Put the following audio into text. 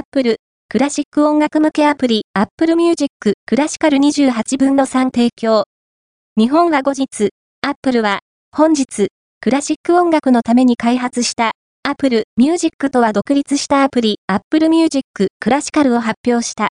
Apple、クラシック音楽向けアプリ Apple Music クラシカル28分の3提供。日本は後日、Apple は本日、クラシック音楽のために開発した Apple Music とは独立したアプリ Apple Music クラシカルを発表した。